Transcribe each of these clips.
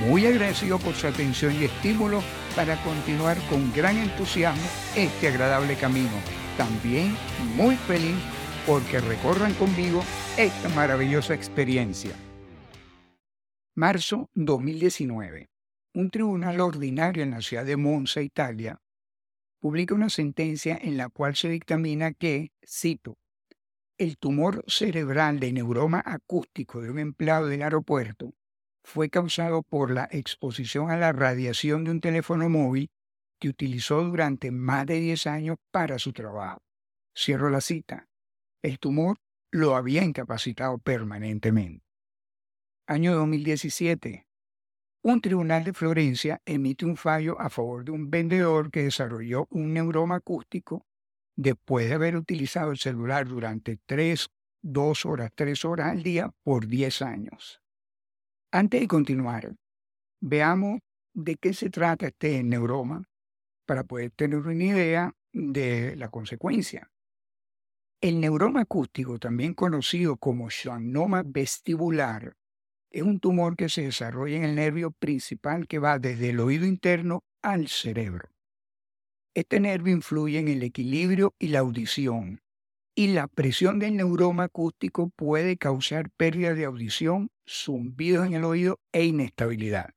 muy agradecido por su atención y estímulo para continuar con gran entusiasmo este agradable camino. También muy feliz porque recorran conmigo esta maravillosa experiencia. Marzo 2019. Un tribunal ordinario en la ciudad de Monza, Italia, publica una sentencia en la cual se dictamina que, cito, el tumor cerebral de neuroma acústico de un empleado del aeropuerto fue causado por la exposición a la radiación de un teléfono móvil que utilizó durante más de 10 años para su trabajo. Cierro la cita. El tumor lo había incapacitado permanentemente. Año 2017. Un tribunal de Florencia emite un fallo a favor de un vendedor que desarrolló un neuroma acústico después de haber utilizado el celular durante 3, 2 horas, 3 horas al día por 10 años. Antes de continuar, veamos de qué se trata este neuroma para poder tener una idea de la consecuencia. El neuroma acústico, también conocido como schwannoma vestibular, es un tumor que se desarrolla en el nervio principal que va desde el oído interno al cerebro. Este nervio influye en el equilibrio y la audición, y la presión del neuroma acústico puede causar pérdida de audición, zumbidos en el oído e inestabilidad.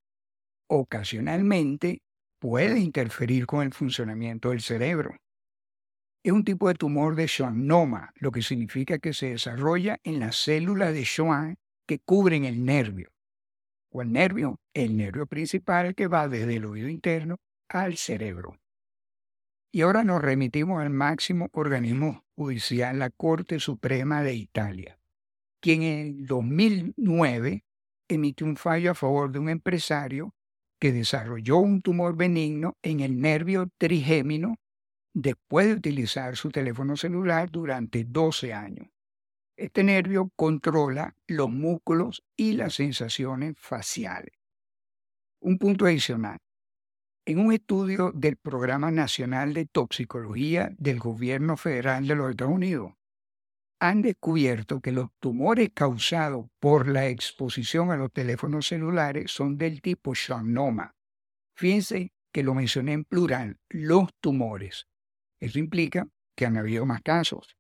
Ocasionalmente puede interferir con el funcionamiento del cerebro. Es un tipo de tumor de schwannoma, lo que significa que se desarrolla en las células de Schwann que cubren el nervio. El nervio, el nervio principal que va desde el oído interno al cerebro. Y ahora nos remitimos al máximo organismo judicial, la Corte Suprema de Italia, quien en el 2009 emitió un fallo a favor de un empresario que desarrolló un tumor benigno en el nervio trigémino después de utilizar su teléfono celular durante 12 años. Este nervio controla los músculos y las sensaciones faciales. Un punto adicional. En un estudio del Programa Nacional de Toxicología del Gobierno Federal de los Estados Unidos, han descubierto que los tumores causados por la exposición a los teléfonos celulares son del tipo schwannoma. Fíjense que lo mencioné en plural, los tumores. Eso implica que han habido más casos.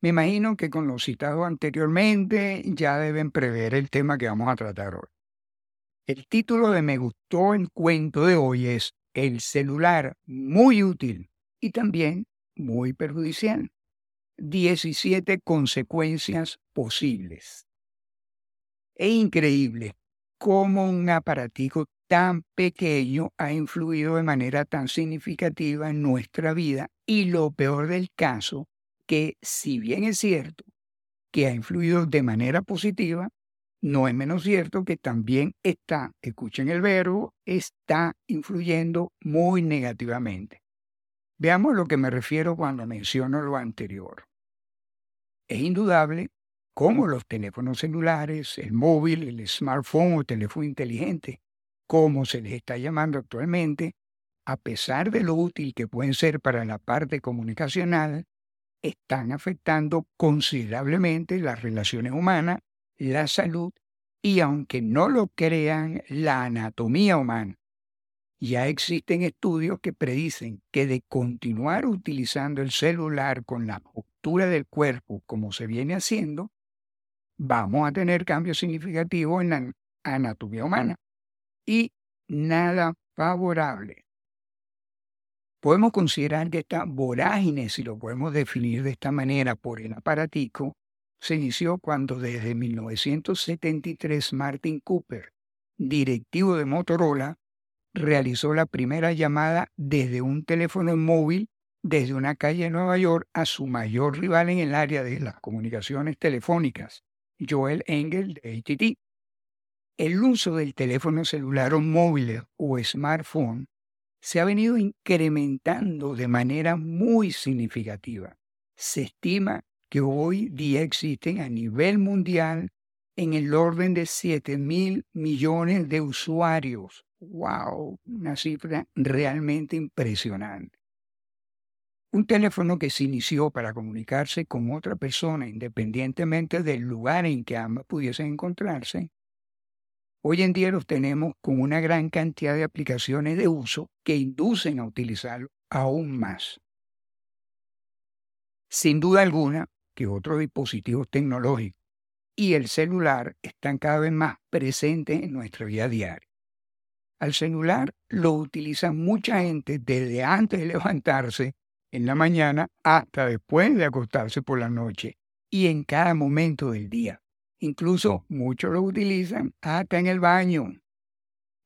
Me imagino que con lo citado anteriormente ya deben prever el tema que vamos a tratar hoy. El título de Me gustó el cuento de hoy es El celular muy útil y también muy perjudicial. 17 consecuencias posibles. Es increíble cómo un aparatico tan pequeño ha influido de manera tan significativa en nuestra vida y lo peor del caso, que si bien es cierto que ha influido de manera positiva, no es menos cierto que también está, escuchen el verbo, está influyendo muy negativamente. Veamos lo que me refiero cuando menciono lo anterior. Es indudable cómo los teléfonos celulares, el móvil, el smartphone o teléfono inteligente, como se les está llamando actualmente, a pesar de lo útil que pueden ser para la parte comunicacional, están afectando considerablemente las relaciones humanas la salud y, aunque no lo crean, la anatomía humana. Ya existen estudios que predicen que de continuar utilizando el celular con la postura del cuerpo como se viene haciendo, vamos a tener cambios significativos en la anatomía humana y nada favorable. Podemos considerar que esta vorágine, si lo podemos definir de esta manera por el aparatico, se inició cuando desde 1973 Martin Cooper, directivo de Motorola, realizó la primera llamada desde un teléfono móvil desde una calle de Nueva York a su mayor rival en el área de las comunicaciones telefónicas, Joel Engel de ATT. el uso del teléfono celular o móvil o smartphone se ha venido incrementando de manera muy significativa. Se estima que hoy día existen a nivel mundial en el orden de 7 mil millones de usuarios. ¡Wow! Una cifra realmente impresionante. Un teléfono que se inició para comunicarse con otra persona independientemente del lugar en que ambas pudiesen encontrarse, hoy en día los tenemos con una gran cantidad de aplicaciones de uso que inducen a utilizarlo aún más. Sin duda alguna que otros dispositivos tecnológicos y el celular están cada vez más presentes en nuestra vida diaria. Al celular lo utiliza mucha gente desde antes de levantarse en la mañana hasta después de acostarse por la noche y en cada momento del día. Incluso muchos lo utilizan hasta en el baño.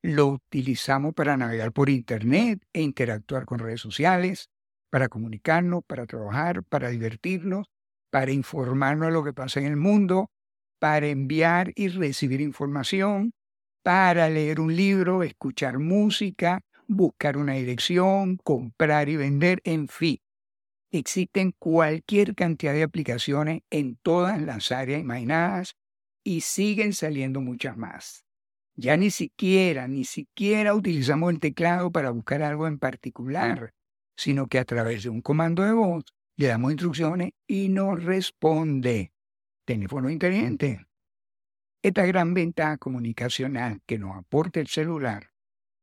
Lo utilizamos para navegar por Internet e interactuar con redes sociales, para comunicarnos, para trabajar, para divertirnos, para informarnos de lo que pasa en el mundo, para enviar y recibir información, para leer un libro, escuchar música, buscar una dirección, comprar y vender, en fin. Existen cualquier cantidad de aplicaciones en todas las áreas imaginadas y siguen saliendo muchas más. Ya ni siquiera, ni siquiera utilizamos el teclado para buscar algo en particular, sino que a través de un comando de voz le damos instrucciones y nos responde teléfono inteligente. Esta gran ventaja comunicacional que nos aporta el celular,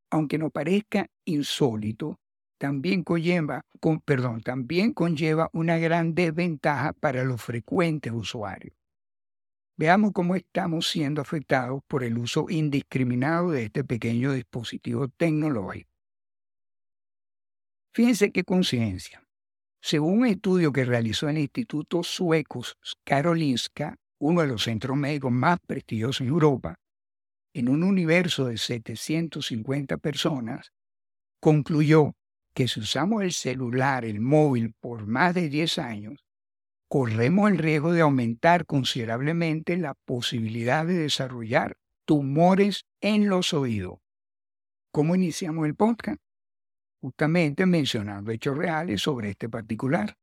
aunque nos parezca insólito, también conlleva, perdón, también conlleva una gran desventaja para los frecuentes usuarios. Veamos cómo estamos siendo afectados por el uso indiscriminado de este pequeño dispositivo tecnológico. Fíjense qué conciencia. Según un estudio que realizó el Instituto Sueco Karolinska, uno de los centros médicos más prestigiosos en Europa, en un universo de 750 personas, concluyó que si usamos el celular, el móvil, por más de 10 años, corremos el riesgo de aumentar considerablemente la posibilidad de desarrollar tumores en los oídos. ¿Cómo iniciamos el podcast? Justamente mencionando hechos reales sobre este particular.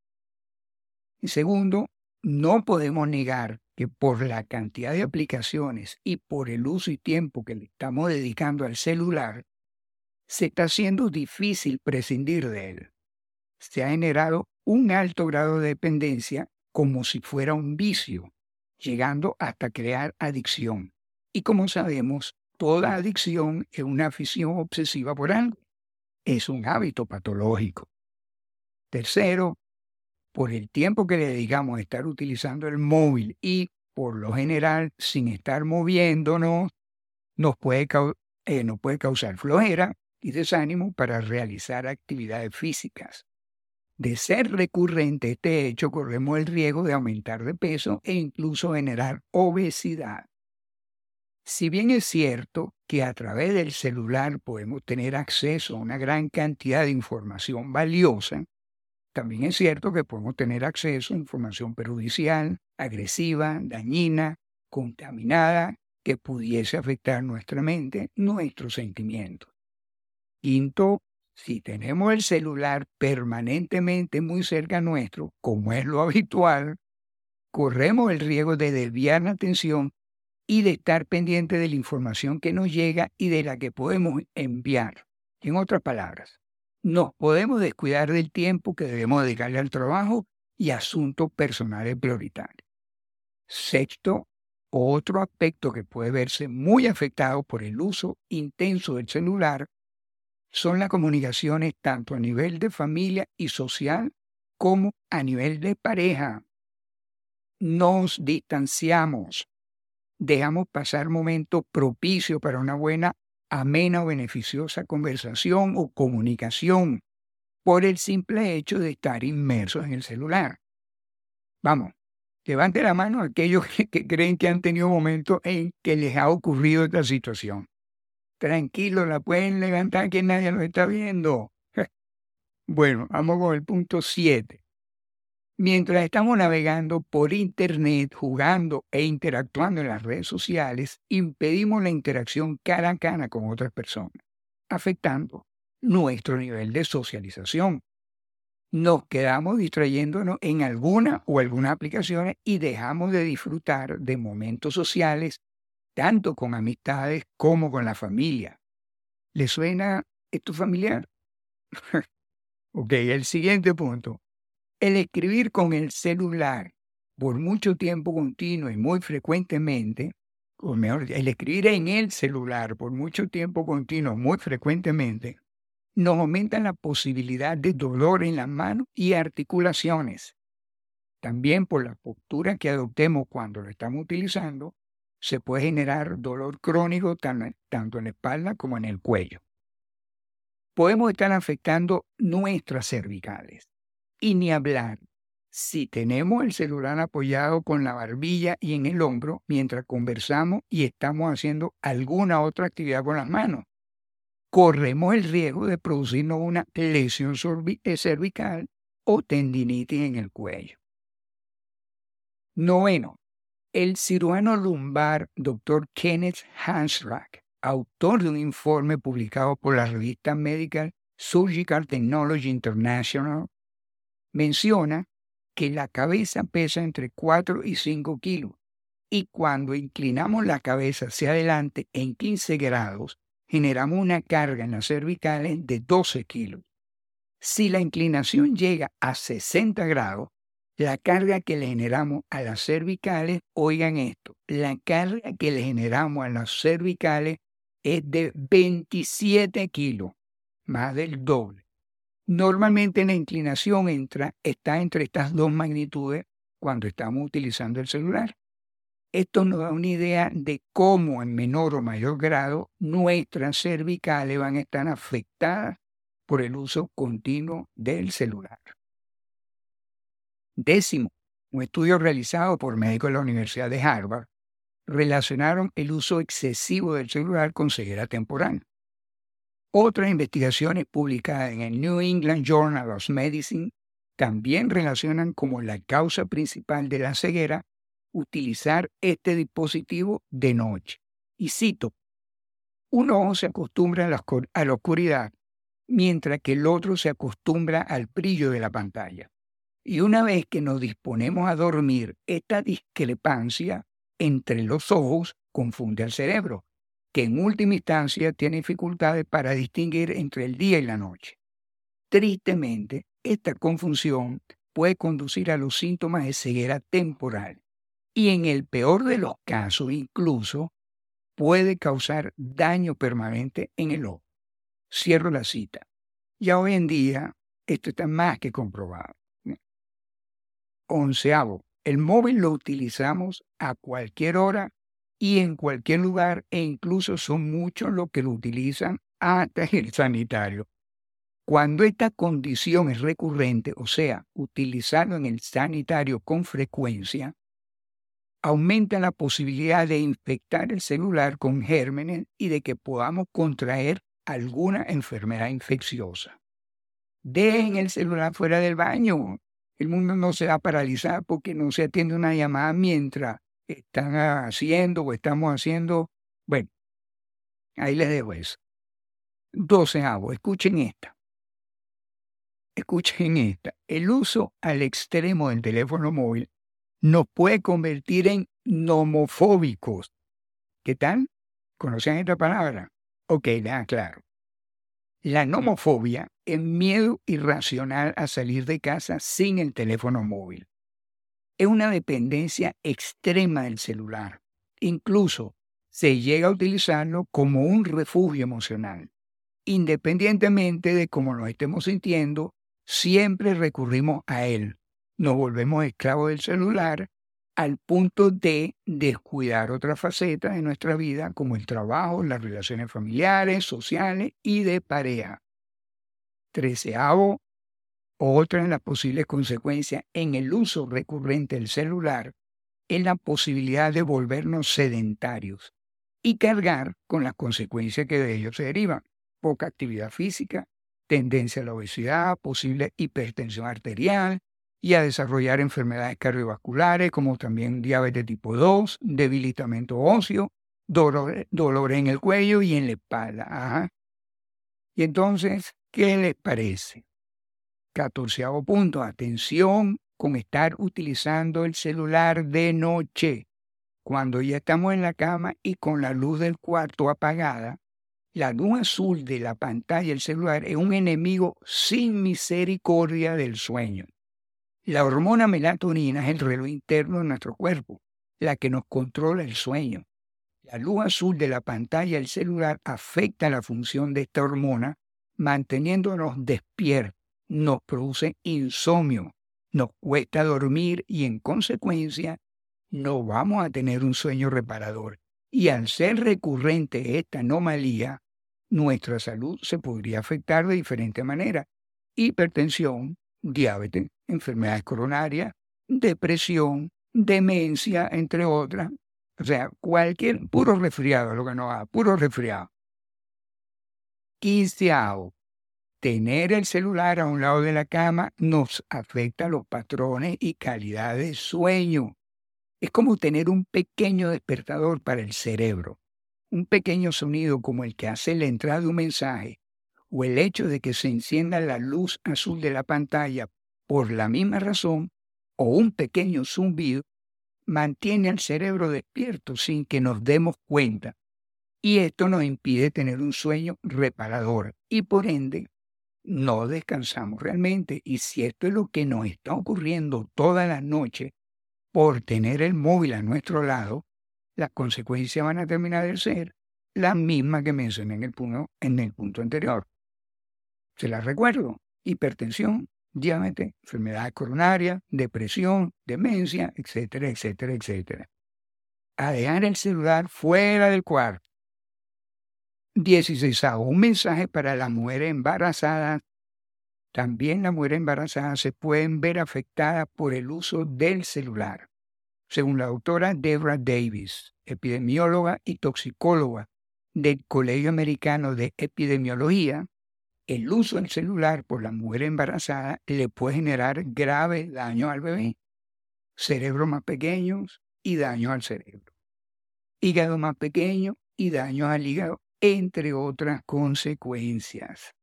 Y segundo, no podemos negar que por la cantidad de aplicaciones y por el uso y tiempo que le estamos dedicando al celular, se está haciendo difícil prescindir de él. Se ha generado un alto grado de dependencia como si fuera un vicio, llegando hasta crear adicción. Y como sabemos, toda adicción es una afición obsesiva por algo es un hábito patológico. Tercero, por el tiempo que le dedicamos a estar utilizando el móvil y por lo general sin estar moviéndonos, nos puede, eh, puede causar flojera y desánimo para realizar actividades físicas. De ser recurrente este hecho, corremos el riesgo de aumentar de peso e incluso generar obesidad. Si bien es cierto que a través del celular podemos tener acceso a una gran cantidad de información valiosa, también es cierto que podemos tener acceso a información perjudicial, agresiva, dañina, contaminada, que pudiese afectar nuestra mente, nuestros sentimientos. Quinto, si tenemos el celular permanentemente muy cerca nuestro, como es lo habitual, corremos el riesgo de desviar la atención y de estar pendiente de la información que nos llega y de la que podemos enviar. En otras palabras, nos podemos descuidar del tiempo que debemos dedicarle al trabajo y asuntos personales prioritarios. Sexto, otro aspecto que puede verse muy afectado por el uso intenso del celular son las comunicaciones tanto a nivel de familia y social como a nivel de pareja. Nos distanciamos, dejamos pasar momentos propicios para una buena, amena o beneficiosa conversación o comunicación por el simple hecho de estar inmersos en el celular. Vamos, levante la mano aquellos que, creen que han tenido momentos en que les ha ocurrido esta situación. Tranquilo, la pueden levantar que nadie lo está viendo. Bueno, vamos con el punto 7. Mientras estamos navegando por Internet, jugando e interactuando en las redes sociales, impedimos la interacción cara a cara con otras personas, afectando nuestro nivel de socialización. Nos quedamos distrayéndonos en alguna o algunas aplicaciones y dejamos de disfrutar de momentos sociales, tanto con amistades como con la familia. ¿Le suena esto familiar? ok, el siguiente punto. El escribir con el celular por mucho tiempo continuo y muy frecuentemente, o mejor, el escribir en el celular por mucho tiempo continuo, muy frecuentemente, nos aumenta la posibilidad de dolor en las manos y articulaciones. También por la postura que adoptemos cuando lo estamos utilizando, se puede generar dolor crónico tanto en la espalda como en el cuello. Podemos estar afectando nuestras cervicales. Y ni hablar si tenemos el celular apoyado con la barbilla y en el hombro mientras conversamos y estamos haciendo alguna otra actividad con las manos. Corremos el riesgo de producirnos una lesión eh, cervical o tendinitis en el cuello. Noveno, el cirujano lumbar Dr. Kenneth Hansrack, autor de un informe publicado por la revista Medical Surgical Technology International, menciona que la cabeza pesa entre 4 y 5 kilos y cuando inclinamos la cabeza hacia adelante en 15 grados, generamos una carga en las cervicales de 12 kilos. Si la inclinación llega a 60 grados, la carga que le generamos a las cervicales, oigan esto, la carga que le generamos a las cervicales es de 27 kilos, más del doble. Normalmente la inclinación entra, está entre estas dos magnitudes cuando estamos utilizando el celular. Esto nos da una idea de cómo en menor o mayor grado nuestras cervicales van a estar afectadas por el uso continuo del celular. Décimo, un estudio realizado por médicos de la Universidad de Harvard relacionaron el uso excesivo del celular con ceguera temporal. Otras investigaciones publicadas en el New England Journal of Medicine también relacionan como la causa principal de la ceguera utilizar este dispositivo de noche. Y cito, un ojo se acostumbra a la, a la oscuridad, mientras que el otro se acostumbra al brillo de la pantalla. Y una vez que nos disponemos a dormir, esta discrepancia entre los ojos confunde al cerebro, que en última instancia tiene dificultades para distinguir entre el día y la noche. Tristemente, esta confusión puede conducir a los síntomas de ceguera temporal y en el peor de los casos incluso puede causar daño permanente en el ojo. Cierro la cita. Ya hoy en día esto está más que comprobado. Onceavo, el móvil lo utilizamos a cualquier hora y en cualquier lugar e incluso son muchos los que lo utilizan hasta el sanitario. Cuando esta condición es recurrente, o sea, utilizarlo en el sanitario con frecuencia, aumenta la posibilidad de infectar el celular con gérmenes y de que podamos contraer alguna enfermedad infecciosa. Dejen el celular fuera del baño el mundo no se va a paralizar porque no se atiende una llamada mientras están haciendo o estamos haciendo. Bueno, ahí les dejo eso. Doceavo, escuchen esta. Escuchen esta. El uso al extremo del teléfono móvil nos puede convertir en nomofóbicos. ¿Qué tal? ¿Conocen esta palabra? Ok, ya, claro. La nomofobia es miedo irracional a salir de casa sin el teléfono móvil. Es una dependencia extrema del celular. Incluso se llega a utilizarlo como un refugio emocional. Independientemente de cómo nos estemos sintiendo, siempre recurrimos a él. Nos volvemos esclavos del celular al punto de descuidar otras facetas de nuestra vida como el trabajo, las relaciones familiares, sociales y de pareja. Treceavo, otra de las posibles consecuencias en el uso recurrente del celular es la posibilidad de volvernos sedentarios y cargar con las consecuencias que de ello se derivan. Poca actividad física, tendencia a la obesidad, posible hipertensión arterial, y a desarrollar enfermedades cardiovasculares como también diabetes tipo 2, debilitamiento óseo, dolor, dolor en el cuello y en la espalda. Y entonces, ¿qué les parece? Catorceavo punto, atención con estar utilizando el celular de noche. Cuando ya estamos en la cama y con la luz del cuarto apagada, la luz azul de la pantalla del celular es un enemigo sin misericordia del sueño. La hormona melatonina es el reloj interno de nuestro cuerpo, la que nos controla el sueño. La luz azul de la pantalla del celular afecta la función de esta hormona, manteniéndonos despiertos. Nos produce insomnio, nos cuesta dormir y en consecuencia no vamos a tener un sueño reparador. Y al ser recurrente esta anomalía, nuestra salud se podría afectar de diferente manera. Hipertensión, diabetes, enfermedades coronarias, depresión, demencia, entre otras. O sea, cualquier, puro resfriado, lo que no haga, puro resfriado. Quinceavo, tener el celular a un lado de la cama nos afecta los patrones y calidad de sueño. Es como tener un pequeño despertador para el cerebro. Un pequeño sonido como el que hace la entrada de un mensaje o el hecho de que se encienda la luz azul de la pantalla por la misma razón o un pequeño zumbido mantiene al cerebro despierto sin que nos demos cuenta. Y esto nos impide tener un sueño reparador y por ende no descansamos realmente. Y si esto es lo que nos está ocurriendo toda la noche por tener el móvil a nuestro lado, las consecuencias van a terminar de ser las mismas que mencioné en el punto, en el punto anterior. Se las recuerdo. Hipertensión, diabetes, enfermedad coronaria, depresión, demencia, etcétera, etcétera, etcétera. A dejar el celular fuera del cuarto. 16. Un mensaje para las mujeres embarazadas. También las mujeres embarazadas se pueden ver afectadas por el uso del celular. Según la doctora Deborah Davis, epidemióloga y toxicóloga del Colegio Americano de Epidemiología, el uso del celular por la mujer embarazada le puede generar grave daño al bebé, cerebro más pequeños y daño al cerebro, hígado más pequeño y daño al hígado entre otras consecuencias.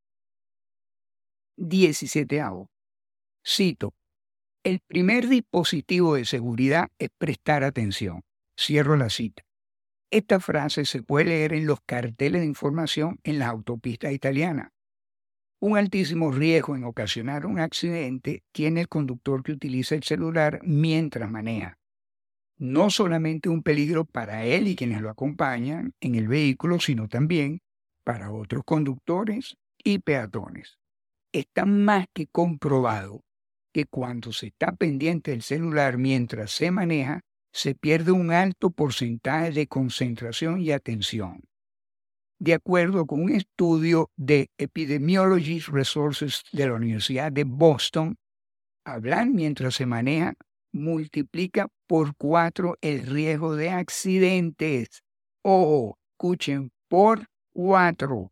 17. Cito. El primer dispositivo de seguridad es prestar atención. Cierro la cita. Esta frase se puede leer en los carteles de información en las autopistas italianas. Un altísimo riesgo en ocasionar un accidente tiene el conductor que utiliza el celular mientras maneja no solamente un peligro para él y quienes lo acompañan en el vehículo, sino también para otros conductores y peatones. Está más que comprobado que cuando se está pendiente del celular mientras se maneja, se pierde un alto porcentaje de concentración y atención. De acuerdo con un estudio de Epidemiology Resources de la Universidad de Boston, hablar mientras se maneja multiplica por cuatro el riesgo de accidentes. Ojo, escuchen, por cuatro.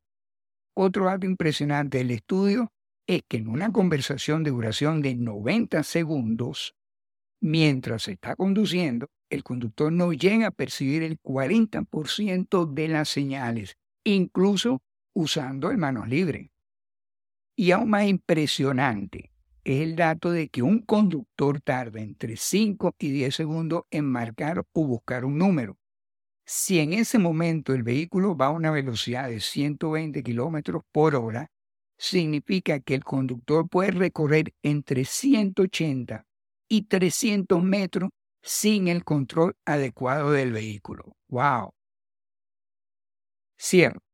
Otro dato impresionante del estudio es que en una conversación de duración de 90 segundos, mientras se está conduciendo, el conductor no llega a percibir el 40% de las señales, incluso usando el manos libre. Y aún más impresionante, es el dato de que un conductor tarda entre 5 y 10 segundos en marcar o buscar un número. Si en ese momento el vehículo va a una velocidad de 120 kilómetros por hora, significa que el conductor puede recorrer entre 180 y 300 metros sin el control adecuado del vehículo. ¡Wow! Cierto.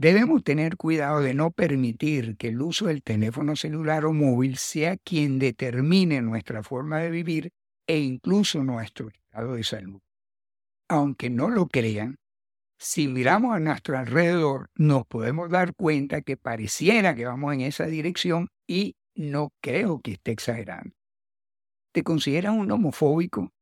Debemos tener cuidado de no permitir que el uso del teléfono celular o móvil sea quien determine nuestra forma de vivir e incluso nuestro estado de salud. Aunque no lo crean, si miramos a nuestro alrededor, nos podemos dar cuenta que pareciera que vamos en esa dirección y no creo que esté exagerando. ¿Te consideras un homofóbico?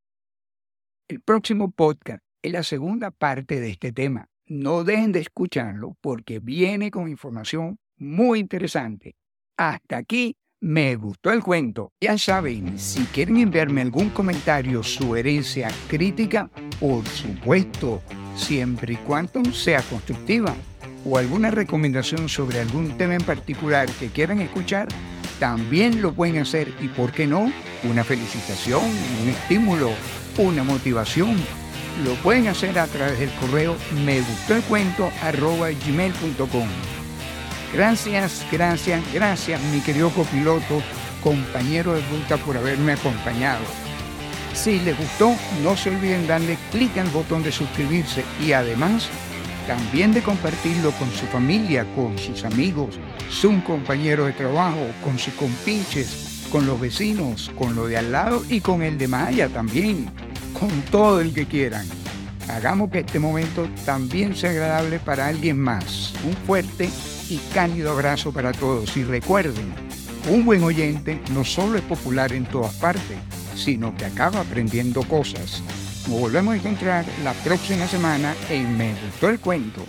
El próximo podcast es la segunda parte de este tema no dejen de escucharlo porque viene con información muy interesante. Hasta aquí me gustó el cuento. Ya saben, si quieren enviarme algún comentario, sugerencia, crítica, por supuesto, siempre y cuando sea constructiva, o alguna recomendación sobre algún tema en particular que quieran escuchar, también lo pueden hacer y, ¿por qué no? Una felicitación, un estímulo, una motivación. Lo pueden hacer a través del correo me gustó el cuento arroba. Gracias, gracias, gracias, mi querido copiloto, compañero de ruta, por haberme acompañado. Si les gustó, no se olviden darle clic al botón de suscribirse y además también de compartirlo con su familia, con sus amigos, su compañero de trabajo, con sus compinches, con los vecinos, con lo de al lado y con el de Maya también, con todo el que quieran. Hagamos que este momento también sea agradable para alguien más. Un fuerte y cálido abrazo para todos. Y recuerden, un buen oyente no solo es popular en todas partes, sino que acaba aprendiendo cosas. Nos volvemos a encontrar la próxima semana en Me Gustó el Cuento.